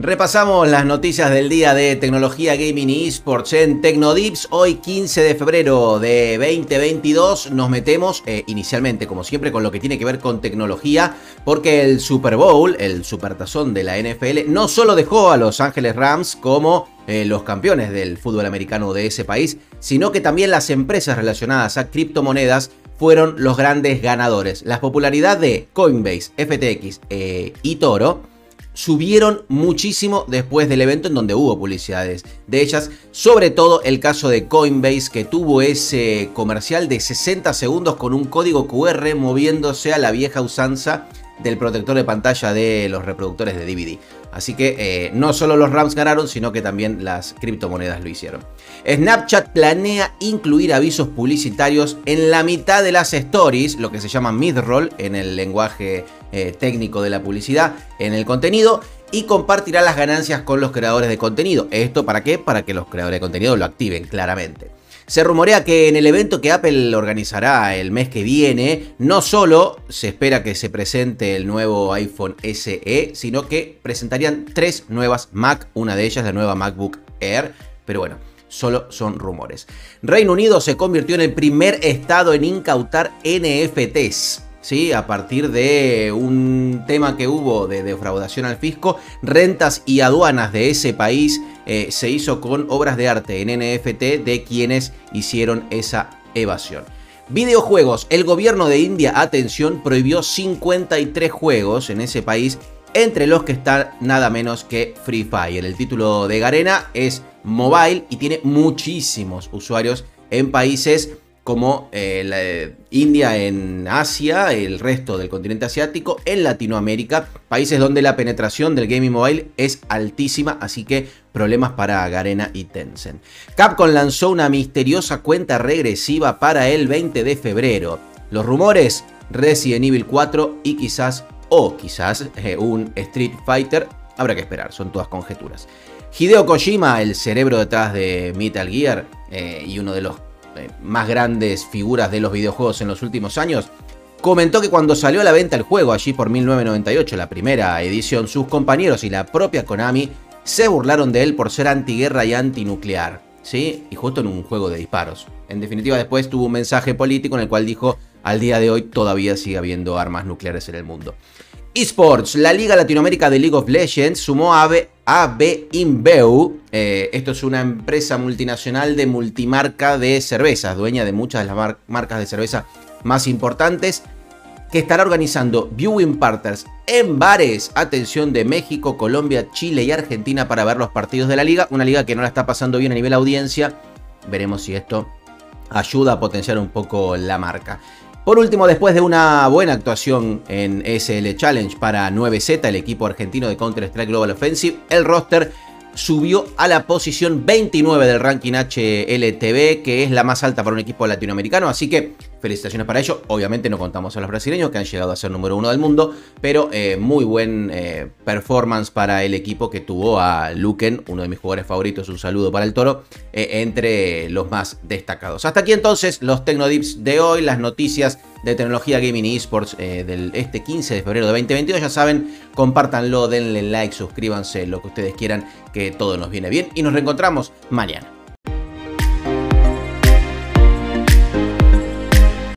Repasamos las noticias del día de tecnología, gaming y esports en Tecnodips. Hoy 15 de febrero de 2022 nos metemos eh, inicialmente, como siempre, con lo que tiene que ver con tecnología, porque el Super Bowl, el supertazón de la NFL, no solo dejó a Los Ángeles Rams como eh, los campeones del fútbol americano de ese país, sino que también las empresas relacionadas a criptomonedas fueron los grandes ganadores. La popularidad de Coinbase, FTX eh, y Toro subieron muchísimo después del evento en donde hubo publicidades de ellas, sobre todo el caso de Coinbase que tuvo ese comercial de 60 segundos con un código QR moviéndose a la vieja usanza del protector de pantalla de los reproductores de DVD. Así que eh, no solo los Rams ganaron, sino que también las criptomonedas lo hicieron. Snapchat planea incluir avisos publicitarios en la mitad de las stories, lo que se llama mid-roll en el lenguaje eh, técnico de la publicidad, en el contenido, y compartirá las ganancias con los creadores de contenido. ¿Esto para qué? Para que los creadores de contenido lo activen claramente. Se rumorea que en el evento que Apple organizará el mes que viene, no solo se espera que se presente el nuevo iPhone SE, sino que presentarían tres nuevas Mac, una de ellas la nueva MacBook Air, pero bueno, solo son rumores. Reino Unido se convirtió en el primer estado en incautar NFTs. ¿Sí? A partir de un tema que hubo de defraudación al fisco, rentas y aduanas de ese país eh, se hizo con obras de arte en NFT de quienes hicieron esa evasión. Videojuegos. El gobierno de India, atención, prohibió 53 juegos en ese país, entre los que están nada menos que Free Fire. El título de Garena es mobile y tiene muchísimos usuarios en países como eh, la, India en Asia, el resto del continente asiático, en Latinoamérica, países donde la penetración del gaming mobile es altísima, así que problemas para Garena y Tencent. Capcom lanzó una misteriosa cuenta regresiva para el 20 de febrero. Los rumores, Resident Evil 4 y quizás, o quizás, eh, un Street Fighter, habrá que esperar, son todas conjeturas. Hideo Kojima, el cerebro detrás de Metal Gear eh, y uno de los eh, más grandes figuras de los videojuegos en los últimos años, comentó que cuando salió a la venta el juego allí por 1998, la primera edición, sus compañeros y la propia Konami se burlaron de él por ser antiguerra y antinuclear. ¿Sí? Y justo en un juego de disparos. En definitiva, después tuvo un mensaje político en el cual dijo, al día de hoy todavía sigue habiendo armas nucleares en el mundo. Esports, la Liga Latinoamérica de League of Legends sumó a AB InBev. Eh, esto es una empresa multinacional de multimarca de cervezas, dueña de muchas de las marcas de cerveza más importantes, que estará organizando viewing partners en bares, atención, de México, Colombia, Chile y Argentina para ver los partidos de la liga. Una liga que no la está pasando bien a nivel audiencia. Veremos si esto ayuda a potenciar un poco la marca. Por último, después de una buena actuación en SL Challenge para 9Z, el equipo argentino de Counter-Strike Global Offensive, el roster subió a la posición 29 del ranking HLTV, que es la más alta para un equipo latinoamericano, así que felicitaciones para ello. Obviamente no contamos a los brasileños que han llegado a ser número uno del mundo, pero eh, muy buen eh, performance para el equipo que tuvo a Luken, uno de mis jugadores favoritos, un saludo para el toro, eh, entre los más destacados. Hasta aquí entonces los Tecnodips de hoy, las noticias de tecnología gaming y esports del este 15 de febrero de 2022. Ya saben, compártanlo, denle like, suscríbanse, lo que ustedes quieran, que todo nos viene bien y nos reencontramos mañana.